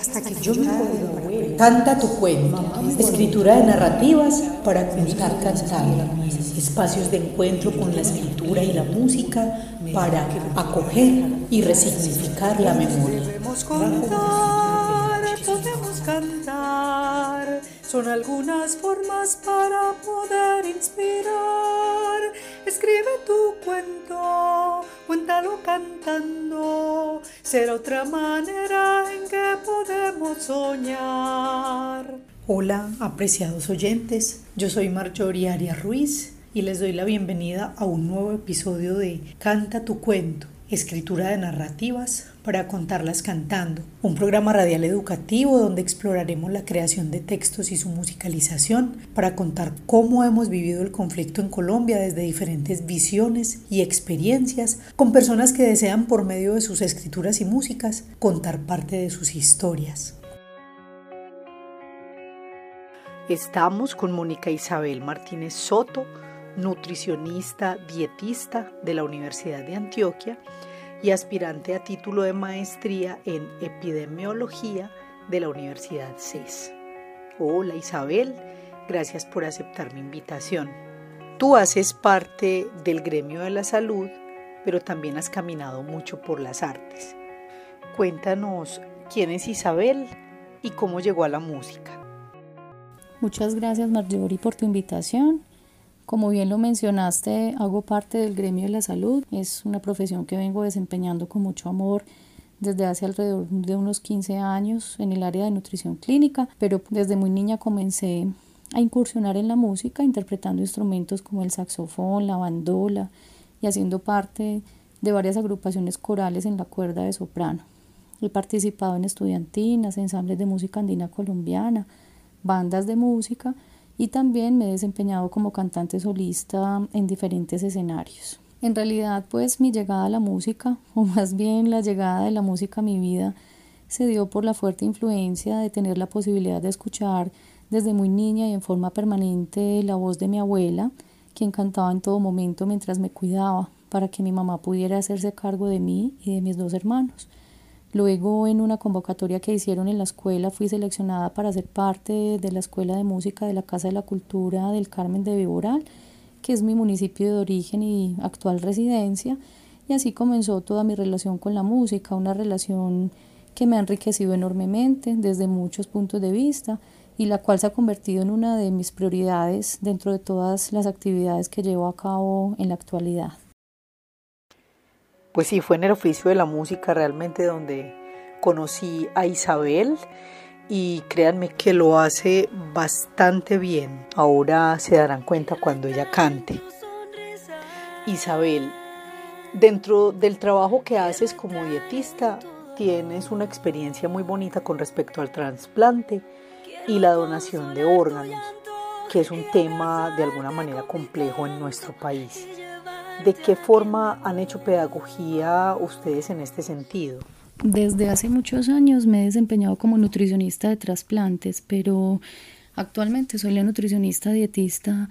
Hasta que yo me acuerdo, canta tu cuento, escritura de narrativas para contar cantando, espacios de encuentro con la escritura y la música para acoger y resignificar la memoria. Podemos contar, podemos cantar, son algunas formas para poder inspirar. Escribe tu cuento, cuéntalo cantando, será otra manera en que podemos soñar. Hola, apreciados oyentes, yo soy Marjorie Arias Ruiz y les doy la bienvenida a un nuevo episodio de Canta tu cuento, escritura de narrativas para contarlas cantando, un programa radial educativo donde exploraremos la creación de textos y su musicalización para contar cómo hemos vivido el conflicto en Colombia desde diferentes visiones y experiencias con personas que desean por medio de sus escrituras y músicas contar parte de sus historias. Estamos con Mónica Isabel Martínez Soto, nutricionista, dietista de la Universidad de Antioquia y aspirante a título de maestría en epidemiología de la Universidad CES. Hola Isabel, gracias por aceptar mi invitación. Tú haces parte del gremio de la salud, pero también has caminado mucho por las artes. Cuéntanos quién es Isabel y cómo llegó a la música. Muchas gracias Marjorie por tu invitación. Como bien lo mencionaste, hago parte del gremio de la salud. Es una profesión que vengo desempeñando con mucho amor desde hace alrededor de unos 15 años en el área de nutrición clínica, pero desde muy niña comencé a incursionar en la música, interpretando instrumentos como el saxofón, la bandola y haciendo parte de varias agrupaciones corales en la cuerda de soprano. He participado en estudiantinas, ensambles de música andina colombiana, bandas de música y también me he desempeñado como cantante solista en diferentes escenarios. En realidad, pues mi llegada a la música, o más bien la llegada de la música a mi vida, se dio por la fuerte influencia de tener la posibilidad de escuchar desde muy niña y en forma permanente la voz de mi abuela, quien cantaba en todo momento mientras me cuidaba, para que mi mamá pudiera hacerse cargo de mí y de mis dos hermanos. Luego, en una convocatoria que hicieron en la escuela, fui seleccionada para ser parte de la Escuela de Música de la Casa de la Cultura del Carmen de Viboral, que es mi municipio de origen y actual residencia. Y así comenzó toda mi relación con la música, una relación que me ha enriquecido enormemente desde muchos puntos de vista y la cual se ha convertido en una de mis prioridades dentro de todas las actividades que llevo a cabo en la actualidad. Pues sí, fue en el oficio de la música realmente donde conocí a Isabel y créanme que lo hace bastante bien. Ahora se darán cuenta cuando ella cante. Isabel, dentro del trabajo que haces como dietista, tienes una experiencia muy bonita con respecto al trasplante y la donación de órganos, que es un tema de alguna manera complejo en nuestro país. ¿De qué forma han hecho pedagogía ustedes en este sentido? Desde hace muchos años me he desempeñado como nutricionista de trasplantes, pero actualmente soy la nutricionista dietista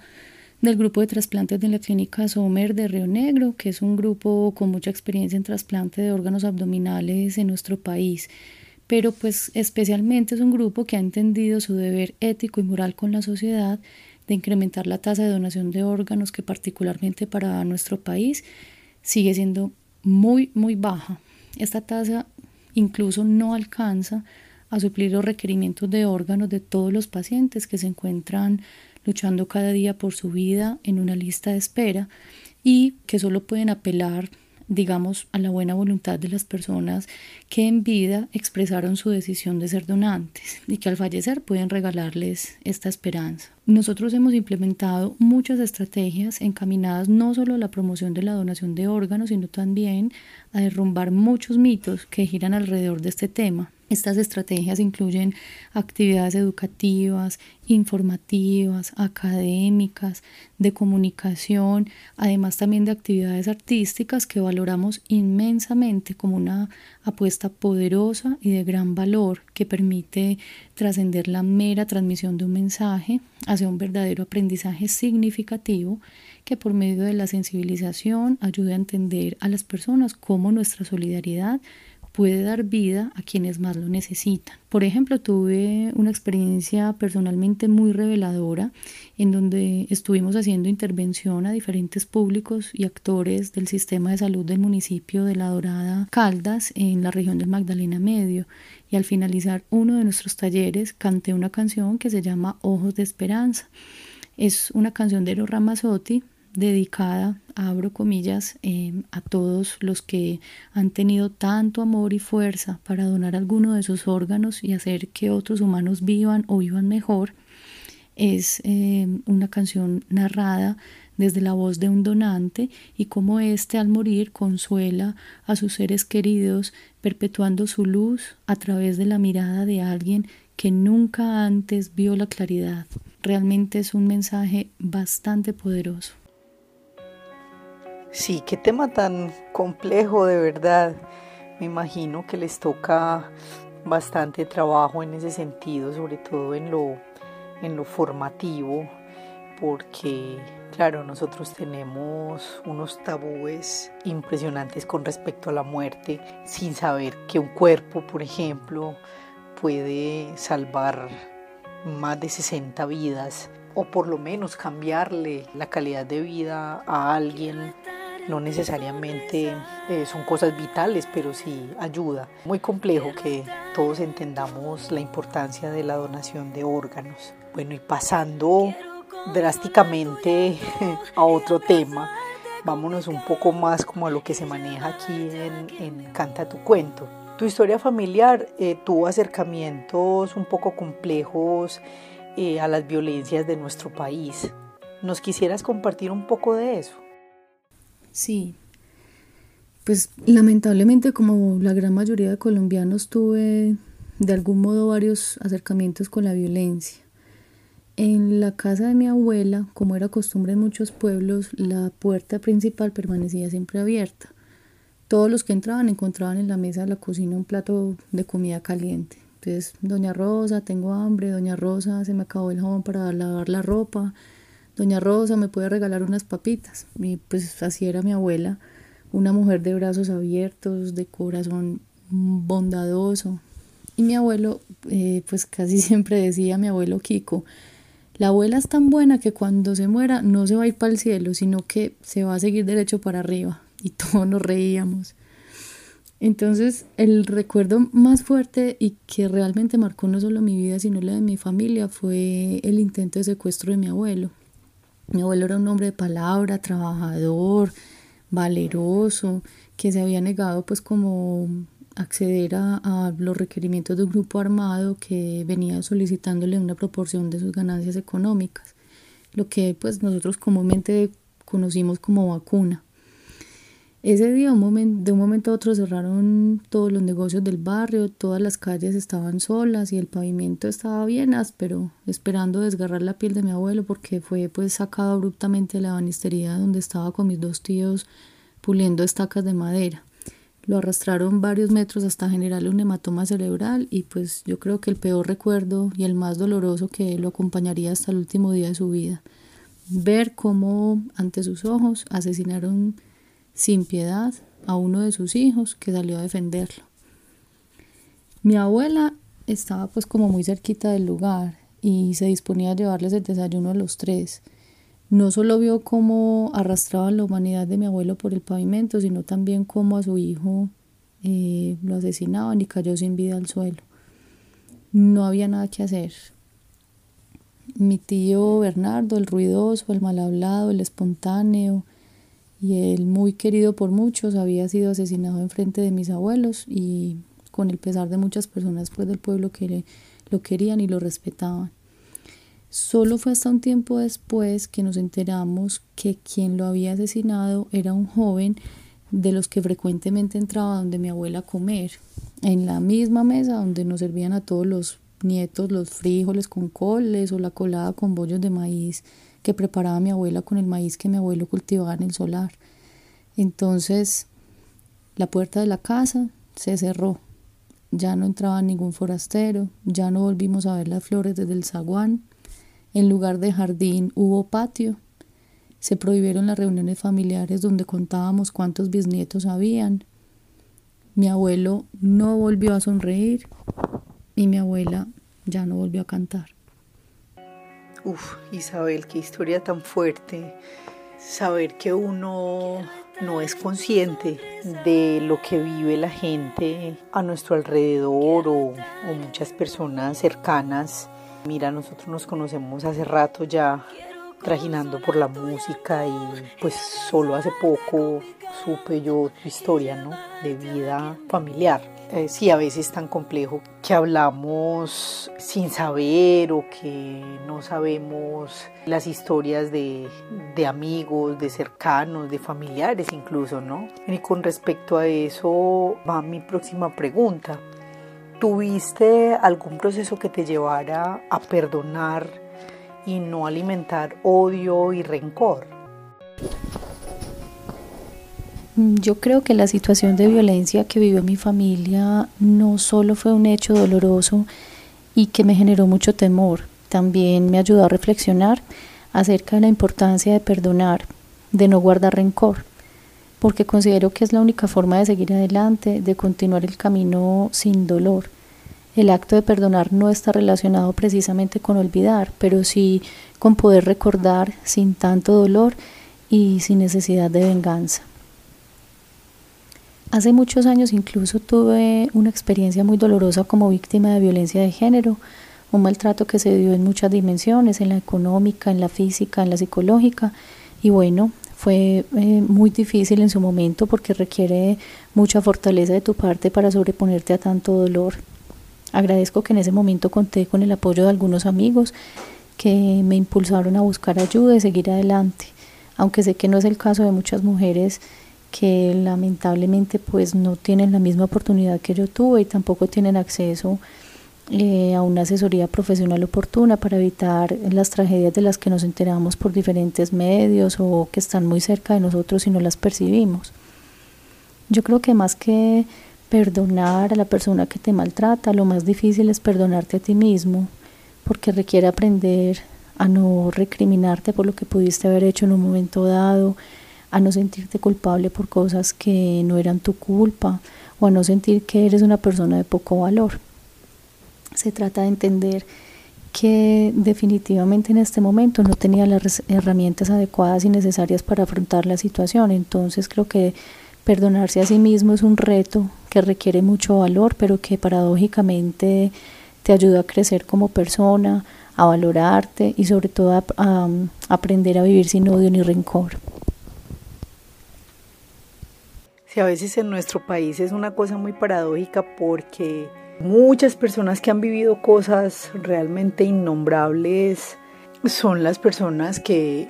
del grupo de trasplantes de la clínica Sommer de Río Negro, que es un grupo con mucha experiencia en trasplante de órganos abdominales en nuestro país. Pero pues especialmente es un grupo que ha entendido su deber ético y moral con la sociedad de incrementar la tasa de donación de órganos que particularmente para nuestro país sigue siendo muy, muy baja. Esta tasa incluso no alcanza a suplir los requerimientos de órganos de todos los pacientes que se encuentran luchando cada día por su vida en una lista de espera y que solo pueden apelar digamos, a la buena voluntad de las personas que en vida expresaron su decisión de ser donantes y que al fallecer pueden regalarles esta esperanza. Nosotros hemos implementado muchas estrategias encaminadas no solo a la promoción de la donación de órganos, sino también a derrumbar muchos mitos que giran alrededor de este tema. Estas estrategias incluyen actividades educativas, informativas, académicas, de comunicación, además también de actividades artísticas que valoramos inmensamente como una apuesta poderosa y de gran valor que permite trascender la mera transmisión de un mensaje hacia un verdadero aprendizaje significativo que por medio de la sensibilización ayude a entender a las personas cómo nuestra solidaridad puede dar vida a quienes más lo necesitan. Por ejemplo, tuve una experiencia personalmente muy reveladora en donde estuvimos haciendo intervención a diferentes públicos y actores del sistema de salud del municipio de La Dorada Caldas en la región del Magdalena Medio y al finalizar uno de nuestros talleres canté una canción que se llama Ojos de Esperanza. Es una canción de Eros Ramazzotti dedicada, abro comillas, em, a todos los que han tenido tanto amor y fuerza para donar alguno de sus órganos y hacer que otros humanos vivan o vivan mejor. Es em, una canción narrada desde la voz de un donante y cómo éste al morir consuela a sus seres queridos, perpetuando su luz a través de la mirada de alguien que nunca antes vio la claridad. Realmente es un mensaje bastante poderoso. Sí, qué tema tan complejo de verdad. Me imagino que les toca bastante trabajo en ese sentido, sobre todo en lo, en lo formativo, porque claro, nosotros tenemos unos tabúes impresionantes con respecto a la muerte, sin saber que un cuerpo, por ejemplo, puede salvar más de 60 vidas o por lo menos cambiarle la calidad de vida a alguien no necesariamente eh, son cosas vitales, pero sí ayuda. Muy complejo que todos entendamos la importancia de la donación de órganos. Bueno, y pasando drásticamente a otro tema, vámonos un poco más como a lo que se maneja aquí en, Canta tu cuento. Tu historia familiar eh, tuvo acercamientos un poco complejos eh, a las violencias de nuestro país. ¿Nos quisieras compartir un poco de eso? Sí, pues lamentablemente como la gran mayoría de colombianos tuve de algún modo varios acercamientos con la violencia. En la casa de mi abuela, como era costumbre en muchos pueblos, la puerta principal permanecía siempre abierta. Todos los que entraban encontraban en la mesa de la cocina un plato de comida caliente. Entonces, doña Rosa, tengo hambre, doña Rosa, se me acabó el jabón para lavar la ropa, Doña Rosa me puede regalar unas papitas. Y pues así era mi abuela, una mujer de brazos abiertos, de corazón bondadoso. Y mi abuelo, eh, pues casi siempre decía mi abuelo Kiko, la abuela es tan buena que cuando se muera no se va a ir para el cielo, sino que se va a seguir derecho para arriba. Y todos nos reíamos. Entonces, el recuerdo más fuerte y que realmente marcó no solo mi vida, sino la de mi familia, fue el intento de secuestro de mi abuelo. Mi abuelo era un hombre de palabra, trabajador, valeroso, que se había negado pues como acceder a, los requerimientos de un grupo armado que venía solicitándole una proporción de sus ganancias económicas, lo que pues nosotros comúnmente conocimos como vacuna. Ese día, de un momento a otro, cerraron todos los negocios del barrio, todas las calles estaban solas y el pavimento estaba bien áspero, esperando desgarrar la piel de mi abuelo porque fue pues sacado abruptamente de la banistería donde estaba con mis dos tíos puliendo estacas de madera. Lo arrastraron varios metros hasta generarle un hematoma cerebral y pues yo creo que el peor recuerdo y el más doloroso que lo acompañaría hasta el último día de su vida. Ver cómo ante sus ojos asesinaron sin piedad a uno de sus hijos que salió a defenderlo. Mi abuela estaba pues como muy cerquita del lugar y se disponía a llevarles el desayuno a los tres. No solo vio cómo arrastraban la humanidad de mi abuelo por el pavimento, sino también cómo a su hijo eh, lo asesinaban y cayó sin vida al suelo. No había nada que hacer. Mi tío Bernardo, el ruidoso, el mal hablado, el espontáneo, y él muy querido por muchos había sido asesinado en frente de mis abuelos y con el pesar de muchas personas pues del pueblo que lo querían y lo respetaban. Solo fue hasta un tiempo después que nos enteramos que quien lo había asesinado era un joven de los que frecuentemente entraba donde mi abuela a comer, en la misma mesa donde nos servían a todos los nietos los frijoles con coles o la colada con bollos de maíz que preparaba mi abuela con el maíz que mi abuelo cultivaba en el solar. Entonces, la puerta de la casa se cerró. Ya no entraba ningún forastero, ya no volvimos a ver las flores desde el zaguán. En lugar de jardín hubo patio. Se prohibieron las reuniones familiares donde contábamos cuántos bisnietos habían. Mi abuelo no volvió a sonreír y mi abuela ya no volvió a cantar. Uf, Isabel, qué historia tan fuerte. Saber que uno no es consciente de lo que vive la gente a nuestro alrededor o, o muchas personas cercanas. Mira, nosotros nos conocemos hace rato ya trajinando por la música y pues solo hace poco supe yo tu historia, ¿no? De vida familiar. Eh, sí, a veces es tan complejo que hablamos sin saber o que no sabemos las historias de, de amigos, de cercanos, de familiares incluso, ¿no? Y con respecto a eso va mi próxima pregunta. ¿Tuviste algún proceso que te llevara a perdonar y no alimentar odio y rencor. Yo creo que la situación de violencia que vivió mi familia no solo fue un hecho doloroso y que me generó mucho temor, también me ayudó a reflexionar acerca de la importancia de perdonar, de no guardar rencor, porque considero que es la única forma de seguir adelante, de continuar el camino sin dolor. El acto de perdonar no está relacionado precisamente con olvidar, pero sí con poder recordar sin tanto dolor y sin necesidad de venganza. Hace muchos años incluso tuve una experiencia muy dolorosa como víctima de violencia de género, un maltrato que se dio en muchas dimensiones, en la económica, en la física, en la psicológica, y bueno, fue eh, muy difícil en su momento porque requiere mucha fortaleza de tu parte para sobreponerte a tanto dolor Agradezco que en ese momento conté con el apoyo de algunos amigos que me impulsaron a buscar ayuda y seguir adelante, aunque sé que no es el caso de muchas mujeres que lamentablemente pues no tienen la misma oportunidad que yo tuve y tampoco tienen acceso eh, a una asesoría profesional oportuna para evitar las tragedias de las que nos enteramos por diferentes medios o que están muy cerca de nosotros y no las percibimos. Yo creo que más que perdonar a la persona que te maltrata, lo más difícil es perdonarte a ti mismo, porque requiere aprender a no recriminarte por lo que pudiste haber hecho en un momento dado, a no sentirte culpable por cosas que no eran tu culpa o a no sentir que eres una persona de poco valor. Se trata de entender que definitivamente en este momento no tenía las herramientas adecuadas y necesarias para afrontar la situación. Entonces creo que Perdonarse a sí mismo es un reto que requiere mucho valor, pero que paradójicamente te ayuda a crecer como persona, a valorarte y sobre todo a, aprender a vivir sin odio ni rencor. Sí, a veces en nuestro país es una cosa muy paradójica porque muchas personas que han vivido cosas realmente innombrables son las personas que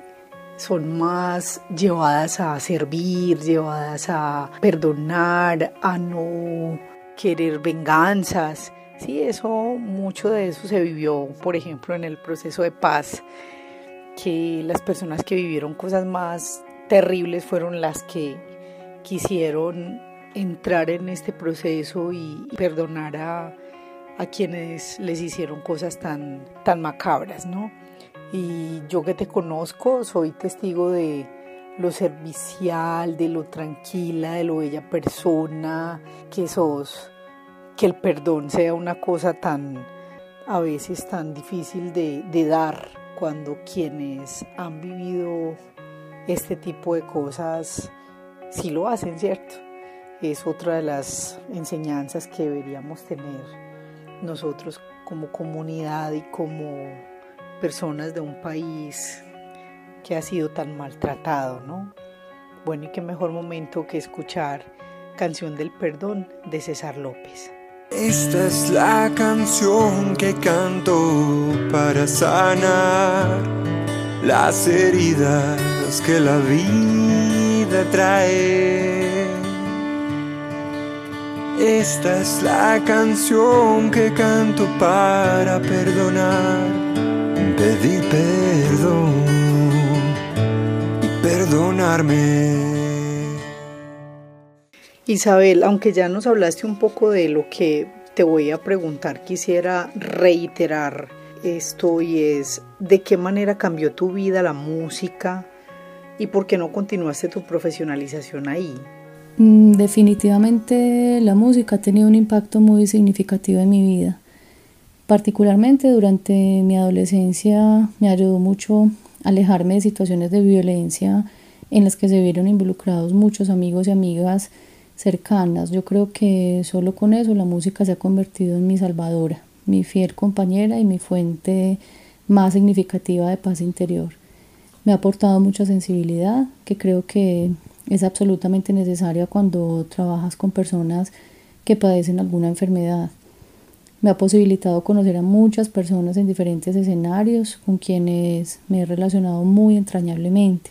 son más llevadas a servir, llevadas a perdonar, a no querer venganzas. Sí, eso, mucho de eso se vivió, por ejemplo, en el proceso de paz, que las personas que vivieron cosas más terribles fueron las que quisieron entrar en este proceso y perdonar a, quienes les hicieron cosas tan, tan macabras, ¿no? Y yo que te conozco soy testigo de lo servicial, de lo tranquila, de lo bella persona que sos, que el perdón sea una cosa tan, a veces tan difícil de, de dar cuando quienes han vivido este tipo de cosas sí lo hacen, ¿cierto? Es otra de las enseñanzas que deberíamos tener nosotros como comunidad y como personas de un país que ha sido tan maltratado, ¿no? Bueno, y qué mejor momento que escuchar Canción del Perdón de César López. Esta es la canción que canto para sanar las heridas que la vida trae. Esta es la canción que canto para perdonar pedir perdón y perdonarme. Isabel, aunque ya nos hablaste un poco de lo que te voy a preguntar, quisiera reiterar esto y es de qué manera cambió tu vida la música y por qué no continuaste tu profesionalización ahí. Mm, definitivamente la música ha tenido un impacto muy significativo en mi vida. Particularmente durante mi adolescencia me ayudó mucho alejarme de situaciones de violencia en las que se vieron involucrados muchos amigos y amigas cercanas. Yo creo que solo con eso la música se ha convertido en mi salvadora, mi fiel compañera y mi fuente más significativa de paz interior. Me ha aportado mucha sensibilidad, que creo que es absolutamente necesaria cuando trabajas con personas que padecen alguna enfermedad. Me ha posibilitado conocer a muchas personas en diferentes escenarios con quienes me he relacionado muy entrañablemente.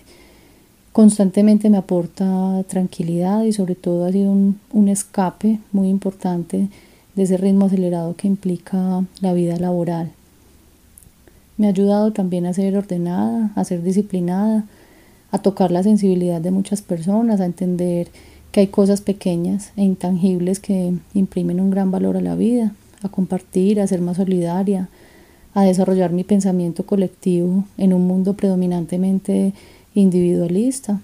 Constantemente me aporta tranquilidad y sobre todo ha sido un, escape muy importante de ese ritmo acelerado que implica la vida laboral. Me ha ayudado también a ser ordenada, a ser disciplinada, a tocar la sensibilidad de muchas personas, a entender que hay cosas pequeñas e intangibles que imprimen un gran valor a la vida, a compartir, a ser más solidaria, a desarrollar mi pensamiento colectivo en un mundo predominantemente individualista.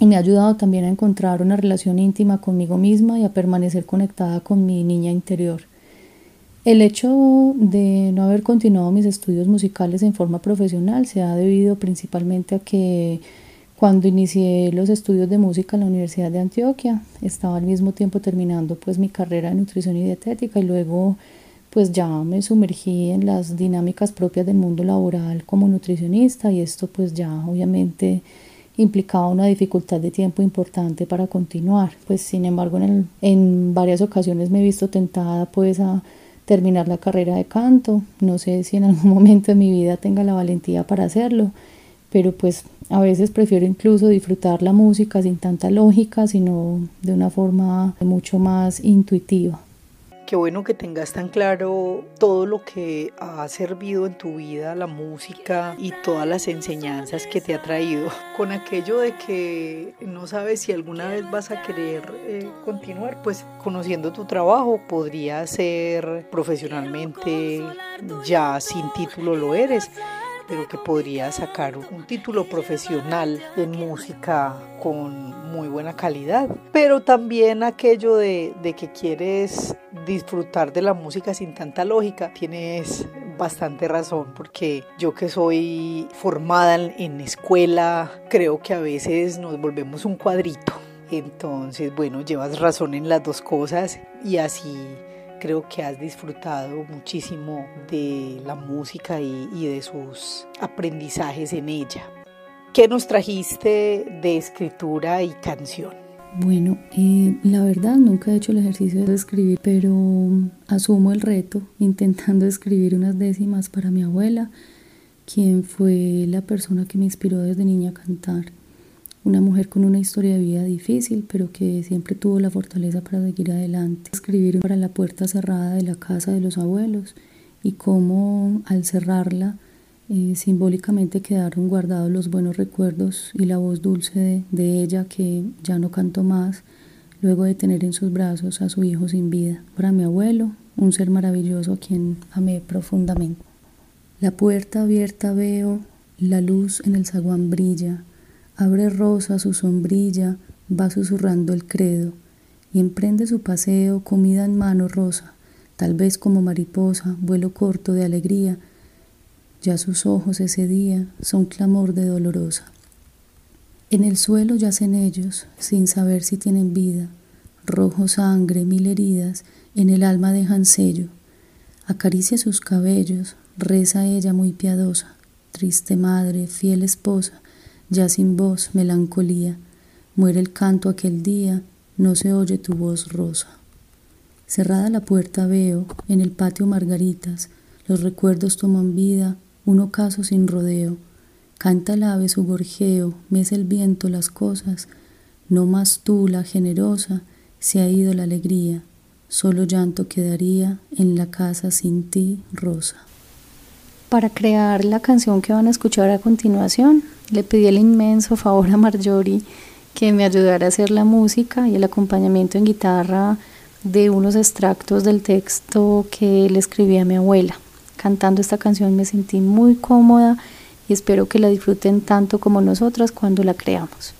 Y me ha ayudado también a encontrar una relación íntima conmigo misma y a permanecer conectada con mi niña interior. El hecho de no haber continuado mis estudios musicales en forma profesional se ha debido principalmente a que cuando inicié los estudios de música en la Universidad de Antioquia estaba al mismo tiempo terminando pues mi carrera de nutrición y dietética y luego pues ya me sumergí en las dinámicas propias del mundo laboral como nutricionista y esto pues ya obviamente implicaba una dificultad de tiempo importante para continuar. Pues sin embargo en, en varias ocasiones me he visto tentada pues a terminar la carrera de canto. No sé si en algún momento de mi vida tenga la valentía para hacerlo, pero pues a veces prefiero incluso disfrutar la música sin tanta lógica, sino de una forma mucho más intuitiva. Qué bueno que tengas tan claro todo lo que ha servido en tu vida, la música y todas las enseñanzas que te ha traído. Con aquello de que no sabes si alguna vez vas a querer eh, continuar, pues conociendo tu trabajo podría ser profesionalmente, ya sin título lo eres pero que podría sacar un título profesional en música con muy buena calidad. Pero también aquello de, de que quieres disfrutar de la música sin tanta lógica, tienes bastante razón, porque yo que soy formada en escuela, creo que a veces nos volvemos un cuadrito. Entonces, bueno, llevas razón en las dos cosas y así Creo que has disfrutado muchísimo de la música y, de sus aprendizajes en ella. ¿Qué nos trajiste de escritura y canción? Bueno, eh, la verdad nunca he hecho el ejercicio de escribir, pero asumo el reto intentando escribir unas décimas para mi abuela, quien fue la persona que me inspiró desde niña a cantar una mujer con una historia de vida difícil, pero que siempre tuvo la fortaleza para seguir adelante. Escribir para la puerta cerrada de la casa de los abuelos y cómo al cerrarla eh, simbólicamente quedaron guardados los buenos recuerdos y la voz dulce de, de ella que ya no cantó más luego de tener en sus brazos a su hijo sin vida. Para mi abuelo, un ser maravilloso a quien amé profundamente. La puerta abierta veo, la luz en el zaguán brilla, Abre rosa su sombrilla, va susurrando el credo, y emprende su paseo, comida en mano rosa, tal vez como mariposa, vuelo corto de alegría, ya sus ojos ese día son clamor de dolorosa. En el suelo yacen ellos, sin saber si tienen vida, rojo sangre, mil heridas, en el alma dejan sello. Acaricia sus cabellos, reza ella muy piadosa, triste madre, fiel esposa, ya sin voz, melancolía, muere el canto aquel día, no se oye tu voz rosa. Cerrada la puerta veo, en el patio margaritas, los recuerdos toman vida, un ocaso sin rodeo. Canta el ave su gorjeo, mece el viento las cosas, no más tú, la generosa, se ha ido la alegría, solo llanto quedaría en la casa sin ti, rosa. Para crear la canción que van a escuchar a continuación, le pedí el inmenso favor a Marjorie que me ayudara a hacer la música y el acompañamiento en guitarra de unos extractos del texto que le escribí a mi abuela. Cantando esta canción me sentí muy cómoda y espero que la disfruten tanto como nosotras cuando la creamos.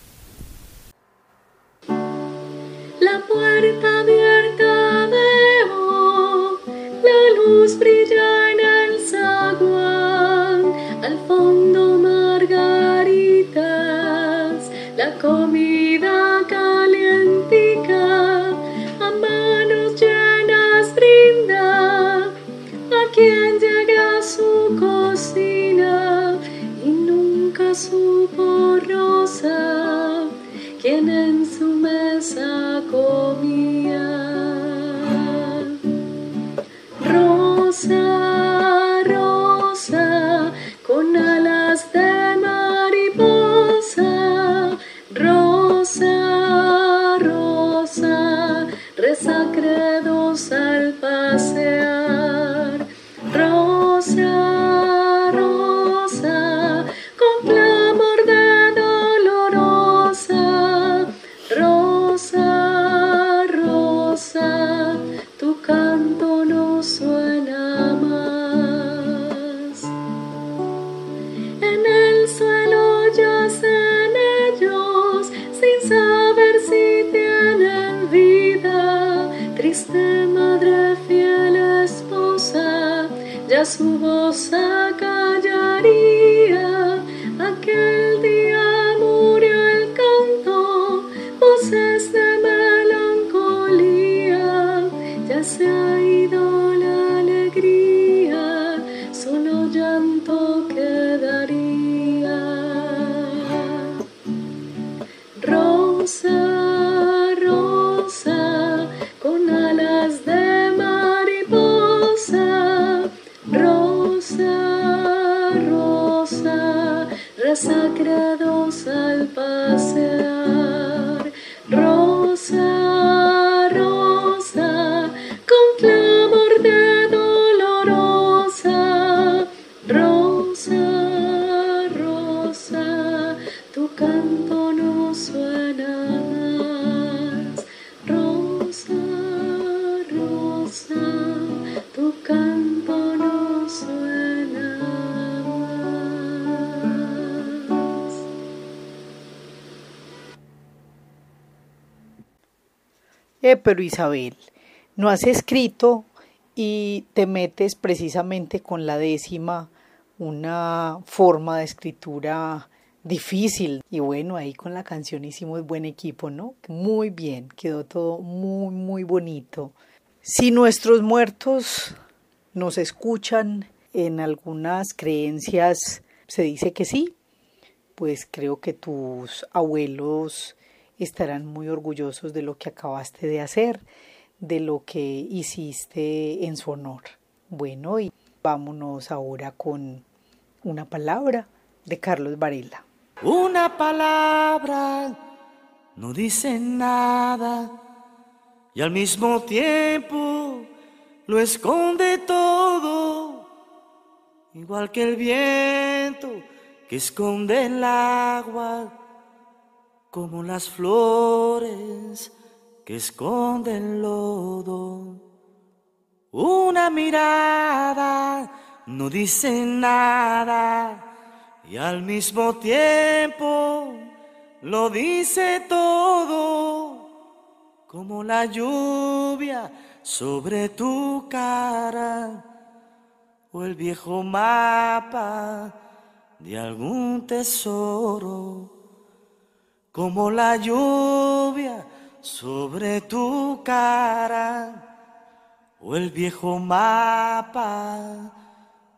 come pero Isabel, no has escrito y te metes precisamente con la décima, una forma de escritura difícil. Y bueno, ahí con la canción hicimos buen equipo, ¿no? Muy bien, quedó todo muy, muy bonito. Si nuestros muertos nos escuchan en algunas creencias, se dice que sí, pues creo que tus abuelos estarán muy orgullosos de lo que acabaste de hacer, de lo que hiciste en su honor. Bueno, y vámonos ahora con una palabra de Carlos Varela. Una palabra no dice nada y al mismo tiempo lo esconde todo, igual que el viento que esconde el agua como las flores que esconden lodo. Una mirada no dice nada y al mismo tiempo lo dice todo, como la lluvia sobre tu cara o el viejo mapa de algún tesoro como la lluvia sobre tu cara o el viejo mapa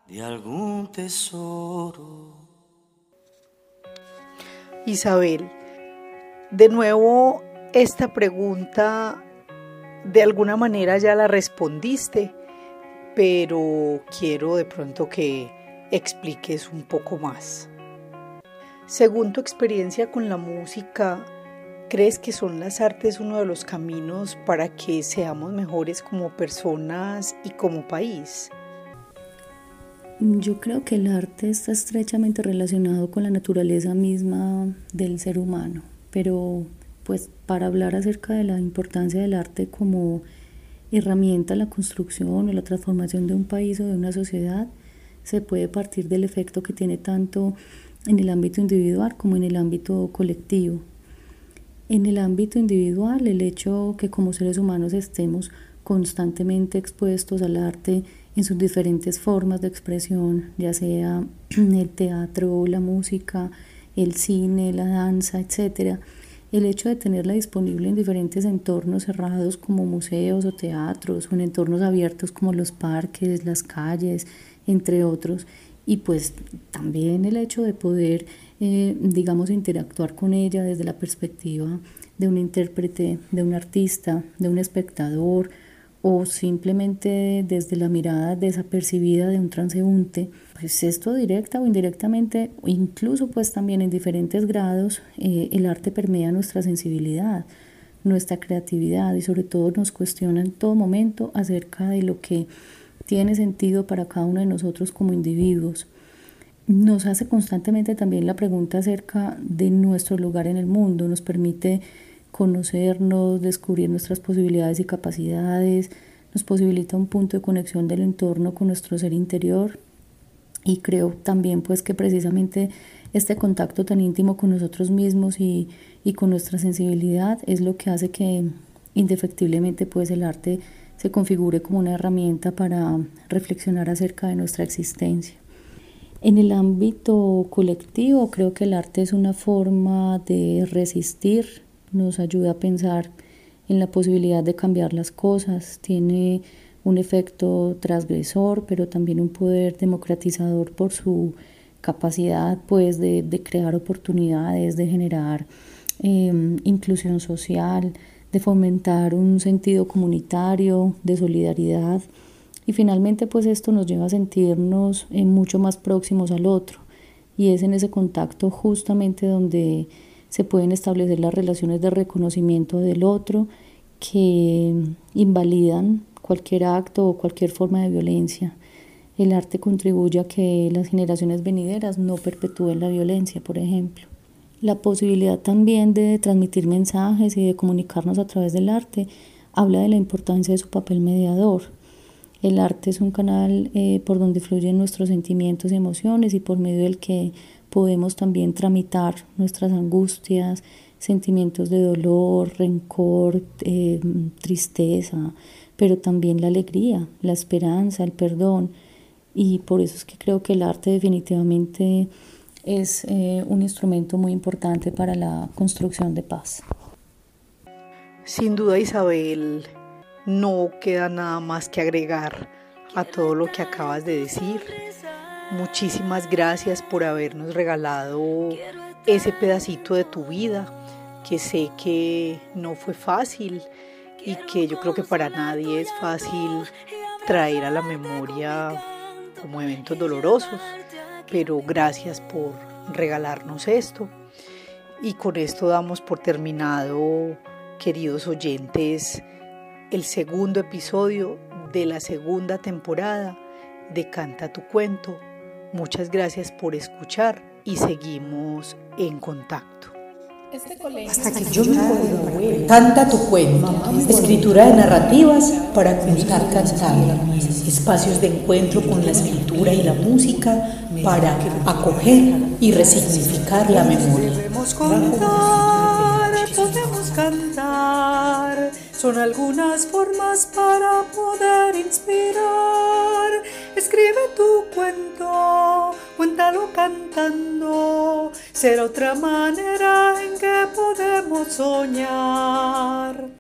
de algún tesoro. Isabel, de nuevo esta pregunta de alguna manera ya la respondiste, pero quiero de pronto que expliques un poco más. Según tu experiencia con la música, ¿crees que son las artes uno de los caminos para que seamos mejores como personas y como país? Yo creo que el arte está estrechamente relacionado con la naturaleza misma del ser humano, pero pues para hablar acerca de la importancia del arte como herramienta en la construcción o la transformación de un país o de una sociedad, se puede partir del efecto que tiene tanto en el ámbito individual como en el ámbito colectivo. En el ámbito individual, el hecho que como seres humanos estemos constantemente expuestos al arte en sus diferentes formas de expresión, ya sea el teatro, la música, el cine, la danza, etc. El hecho de tenerla disponible en diferentes entornos cerrados como museos o teatros, o en entornos abiertos como los parques, las calles, entre otros, y pues también el hecho de poder, eh, digamos, interactuar con ella desde la perspectiva de un intérprete, de un artista, de un espectador o simplemente desde la mirada desapercibida de un transeúnte, pues esto directa o indirectamente, incluso pues también en diferentes grados, eh, el arte permea nuestra sensibilidad, nuestra creatividad y sobre todo nos cuestiona en todo momento acerca de lo que tiene sentido para cada uno de nosotros como individuos. Nos hace constantemente también la pregunta acerca de nuestro lugar en el mundo, nos permite conocernos, descubrir nuestras posibilidades y capacidades, nos posibilita un punto de conexión del entorno con nuestro ser interior y creo también pues que precisamente este contacto tan íntimo con nosotros mismos y, y con nuestra sensibilidad es lo que hace que indefectiblemente pues el arte se configure como una herramienta para reflexionar acerca de nuestra existencia. En el ámbito colectivo creo que el arte es una forma de resistir nos ayuda a pensar en la posibilidad de cambiar las cosas, tiene un efecto transgresor, pero también un poder democratizador por su capacidad pues de, crear oportunidades, de generar em, inclusión social, de fomentar un sentido comunitario, de solidaridad. Y finalmente pues esto nos lleva a sentirnos eh, mucho más próximos al otro. Y es en ese contacto justamente donde se pueden establecer las relaciones de reconocimiento del otro que invalidan cualquier acto o cualquier forma de violencia. El arte contribuye a que las generaciones venideras no perpetúen la violencia, por ejemplo. La posibilidad también de transmitir mensajes y de comunicarnos a través del arte habla de la importancia de su papel mediador. El arte es un canal eh, por donde fluyen nuestros sentimientos y emociones y por medio del que podemos también tramitar nuestras angustias, sentimientos de dolor, rencor, eh, tristeza, pero también la alegría, la esperanza, el perdón. Y por eso es que creo que el arte definitivamente es eh, un instrumento muy importante para la construcción de paz. Sin duda Isabel, no queda nada más que agregar a todo lo que acabas de decir. Muchísimas gracias por habernos regalado ese pedacito de tu vida, que sé que no fue fácil y que yo creo que para nadie es fácil traer a la memoria como eventos dolorosos, pero gracias por regalarnos esto. Y con esto damos por terminado, queridos oyentes, el segundo episodio de la segunda temporada de Canta tu cuento Muchas gracias por escuchar y seguimos en contacto. Hasta que yo me acuerdo, canta tu cuento, escritura de narrativas para contar cantando, espacios de encuentro con la escritura y la música para acoger y resignificar la memoria. Podemos contar, podemos cantar, son algunas formas para poder inspirar. Escribe tu cuento, cuéntalo cantando, será otra manera en que podemos soñar.